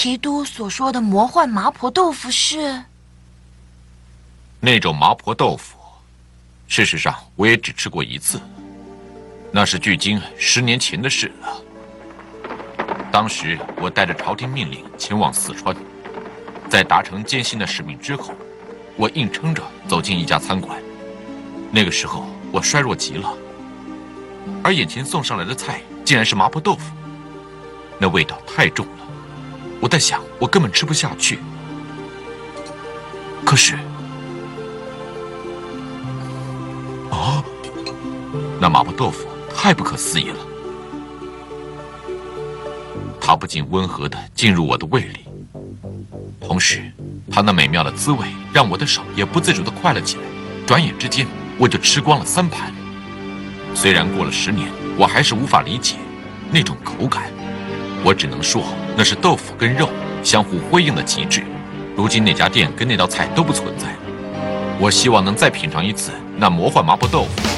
提督所说的魔幻麻婆豆腐是？那种麻婆豆腐，事实上我也只吃过一次，那是距今十年前的事了。当时我带着朝廷命令前往四川，在达成艰辛的使命之后，我硬撑着走进一家餐馆。那个时候我衰弱极了，而眼前送上来的菜竟然是麻婆豆腐，那味道太重了。我在想，我根本吃不下去。可是，啊，那麻婆豆腐太不可思议了。它不仅温和的进入我的胃里，同时，它那美妙的滋味让我的手也不自主的快了起来。转眼之间，我就吃光了三盘。虽然过了十年，我还是无法理解那种口感。我只能说。那是豆腐跟肉相互辉映的极致。如今那家店跟那道菜都不存在。我希望能再品尝一次那魔幻麻婆豆腐。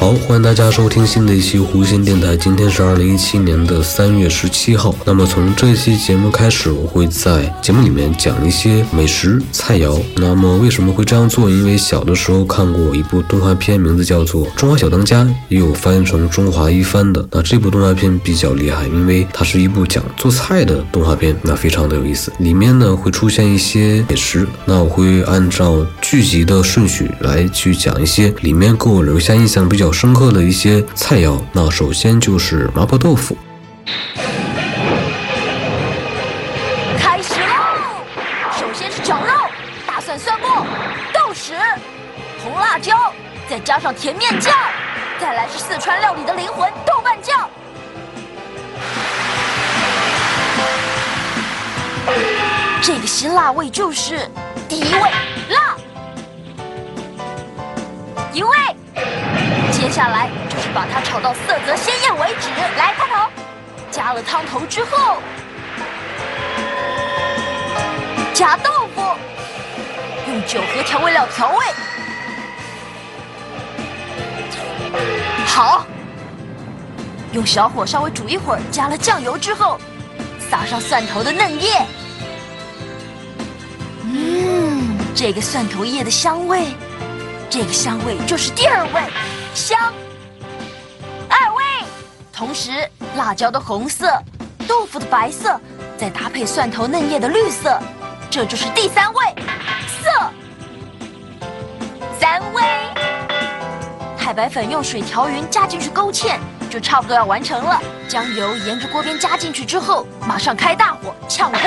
好，欢迎大家收听新的一期弧线电台。今天是二零一七年的三月十七号。那么从这期节目开始，我会在节目里面讲一些美食菜肴。那么为什么会这样做？因为小的时候看过一部动画片，名字叫做《中华小当家》，也有翻译成《中华一番》的。那这部动画片比较厉害，因为它是一部讲做菜的动画片，那非常的有意思。里面呢会出现一些美食，那我会按照剧集的顺序来去讲一些里面给我留下印象比较。深刻的一些菜肴，那首先就是麻婆豆腐。开始喽！首先是绞肉、大蒜、蒜末、豆豉、红辣椒，再加上甜面酱，再来是四川料理的灵魂豆瓣酱。这个辛辣味就是第一位，辣。接下来就是把它炒到色泽鲜艳为止。来，汤头，加了汤头之后，加豆腐，用酒和调味料调味。好，用小火稍微煮一会儿，加了酱油之后，撒上蒜头的嫩叶。嗯，这个蒜头叶的香味，这个香味就是第二位。香，二味，同时辣椒的红色，豆腐的白色，再搭配蒜头嫩叶的绿色，这就是第三味色。三味，太白粉用水调匀，加进去勾芡，就差不多要完成了。将油沿着锅边加进去之后，马上开大火炝锅。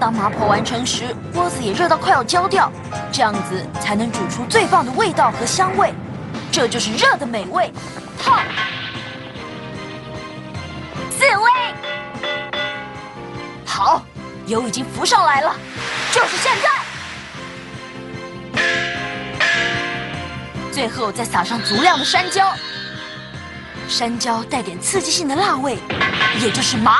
当麻婆完成时，锅子也热到快要焦掉，这样子才能煮出最棒的味道和香味。这就是热的美味，烫。四味，好，油已经浮上来了，就是现在。最后再撒上足量的山椒，山椒带点刺激性的辣味，也就是麻。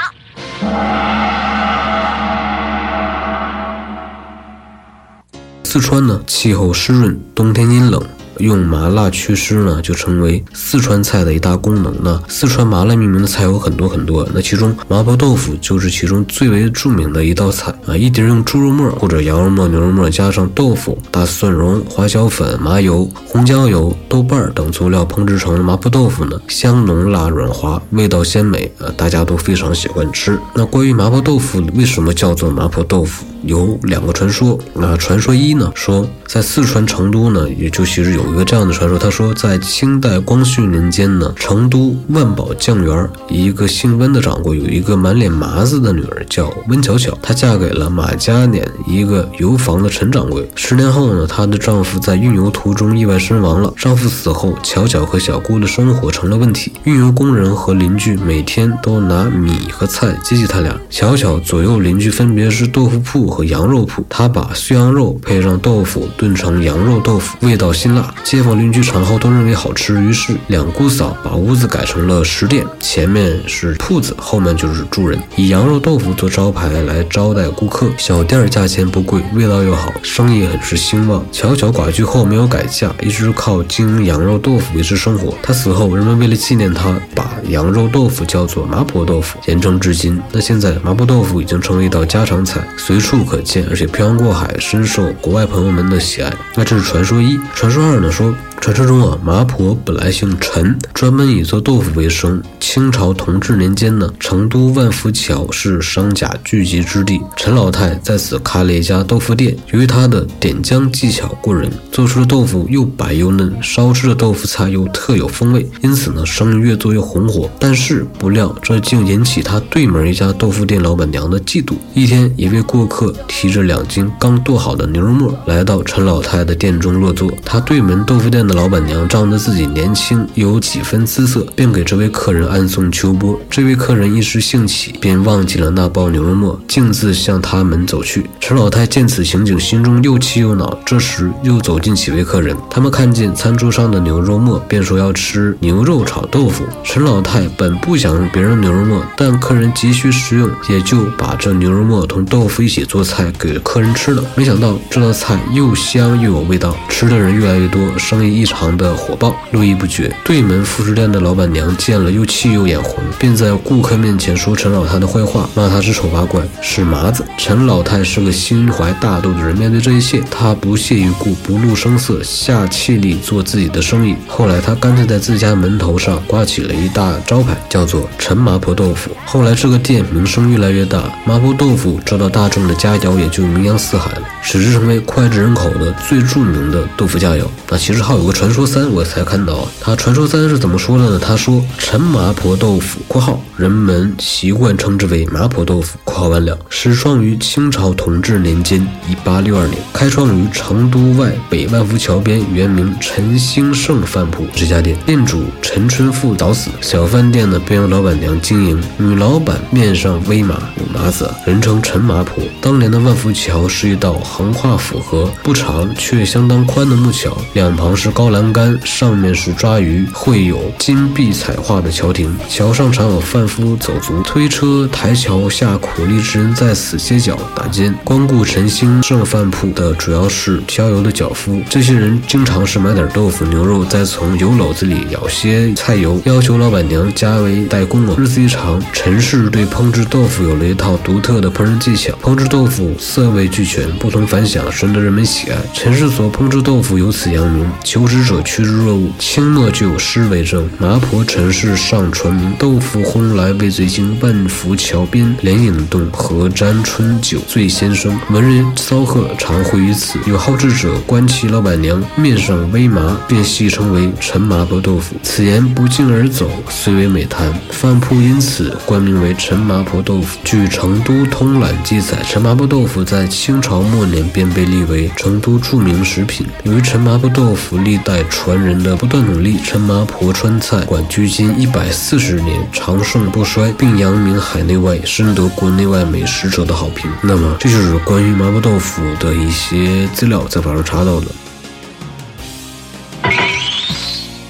四川呢，气候湿润，冬天阴冷。用麻辣祛湿呢，就成为四川菜的一大功能。那四川麻辣命名的菜有很多很多，那其中麻婆豆腐就是其中最为著名的一道菜啊。一碟用猪肉末或者羊肉末、牛肉末加上豆腐、大蒜蓉、花椒粉、麻油、红椒油、豆瓣等佐料烹制成的麻婆豆腐呢，香浓辣软滑，味道鲜美啊，大家都非常喜欢吃。那关于麻婆豆腐为什么叫做麻婆豆腐，有两个传说。那传说一呢，说在四川成都呢，也就其实有。一个这样的传说，他说在清代光绪年间呢，成都万宝酱园一个姓温的掌柜有一个满脸麻子的女儿叫温巧巧，她嫁给了马家碾一个油坊的陈掌柜。十年后呢，她的丈夫在运油途中意外身亡了。丈夫死后，巧巧和小姑的生活成了问题。运油工人和邻居每天都拿米和菜接济他俩。巧巧左右邻居分别是豆腐铺和羊肉铺，他把碎羊肉配上豆腐炖成羊肉豆腐，味道辛辣。街坊邻居尝后都认为好吃，于是两姑嫂把屋子改成了食店，前面是铺子，后面就是住人，以羊肉豆腐做招牌来招待顾客。小店价钱不贵，味道又好，生意很是兴旺。巧巧寡居后没有改嫁，一直靠经营羊肉豆腐维持生活。他死后，人们为了纪念他，把羊肉豆腐叫做麻婆豆腐，沿承至今。那现在麻婆豆腐已经成为一道家常菜，随处可见，而且漂洋过海，深受国外朋友们的喜爱。那这是传说一，传说二呢？说。传说中啊，麻婆本来姓陈，专门以做豆腐为生。清朝同治年间呢，成都万福桥是商贾聚集之地，陈老太在此开了一家豆腐店。由于他的点浆技巧过人，做出的豆腐又白又嫩，烧制的豆腐菜又特有风味，因此呢，生意越做越红火。但是不料这竟引起他对门一家豆腐店老板娘的嫉妒。一天，一位顾客提着两斤刚剁好的牛肉末来到陈老太的店中落座，他对门豆腐店的。老板娘仗着自己年轻，有几分姿色，便给这位客人暗送秋波。这位客人一时兴起，便忘记了那包牛肉末，径自向他门走去。陈老太见此情景，心中又气又恼。这时又走进几位客人，他们看见餐桌上的牛肉末，便说要吃牛肉炒豆腐。陈老太本不想用别人牛肉末，但客人急需食用，也就把这牛肉末同豆腐一起做菜给客人吃了。没想到这道菜又香又有味道，吃的人越来越多，生意一。异常的火爆，络绎不绝。对门副食店的老板娘见了，又气又眼红，便在顾客面前说陈老太的坏话，骂他是丑八怪，是麻子。陈老太是个心怀大度的人，面对这一切，他不屑一顾，不露声色，下气力做自己的生意。后来，他干脆在自家门头上挂起了一大招牌，叫做“陈麻婆豆腐”。后来，这个店名声越来越大，麻婆豆腐受到大众的佳肴，也就名扬四海了，使之成为脍炙人口的最著名的豆腐佳肴。那其实还有个。传说三，我才看到，他传说三是怎么说的呢？他说，陈麻婆豆腐（括号人们习惯称之为麻婆豆腐）（括号完了）始创于清朝同治年间（一八六二年），开创于成都外北万福桥边，原名陈兴盛饭铺这家店，店主陈春富早死，小饭店呢便由老板娘经营，女老板面上微麻，有麻子，人称陈麻婆。当年的万福桥是一道横跨府河、不长却相当宽的木桥，两旁是高。高栏杆上面是抓鱼，绘有金碧彩画的桥亭。桥上常有贩夫走卒推车抬桥下苦力之人在此歇脚打尖。光顾陈兴盛饭铺的主要是挑油的脚夫，这些人经常是买点豆腐、牛肉，再从油篓子里舀些菜油，要求老板娘加为代工。日子一长，陈氏对烹制豆腐有了一套独特的烹饪技巧，烹制豆腐色味俱全，不同凡响，深得人们喜爱。陈氏所烹制豆腐由此扬名，求。不知者趋之若鹜，清末就有诗为证：麻婆陈氏上传名，豆腐烘来味最精。万福桥边莲影动，何沾春酒醉先生。文人骚客常会于此，有好事者观其老板娘面上微麻，便戏称为陈麻婆豆腐。此言不胫而走，虽为美谈。饭铺因此冠名为陈麻婆豆腐。据《成都通览》记载，陈麻婆豆腐在清朝末年便被立为成都著名食品。由于陈麻婆豆腐历代传人的不断努力，陈麻婆川菜馆距今一百四十年长盛不衰，并扬名海内外，深得国内外美食者的好评。那么，这就是关于麻婆豆腐的一些资料，在网上查到的。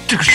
这个是。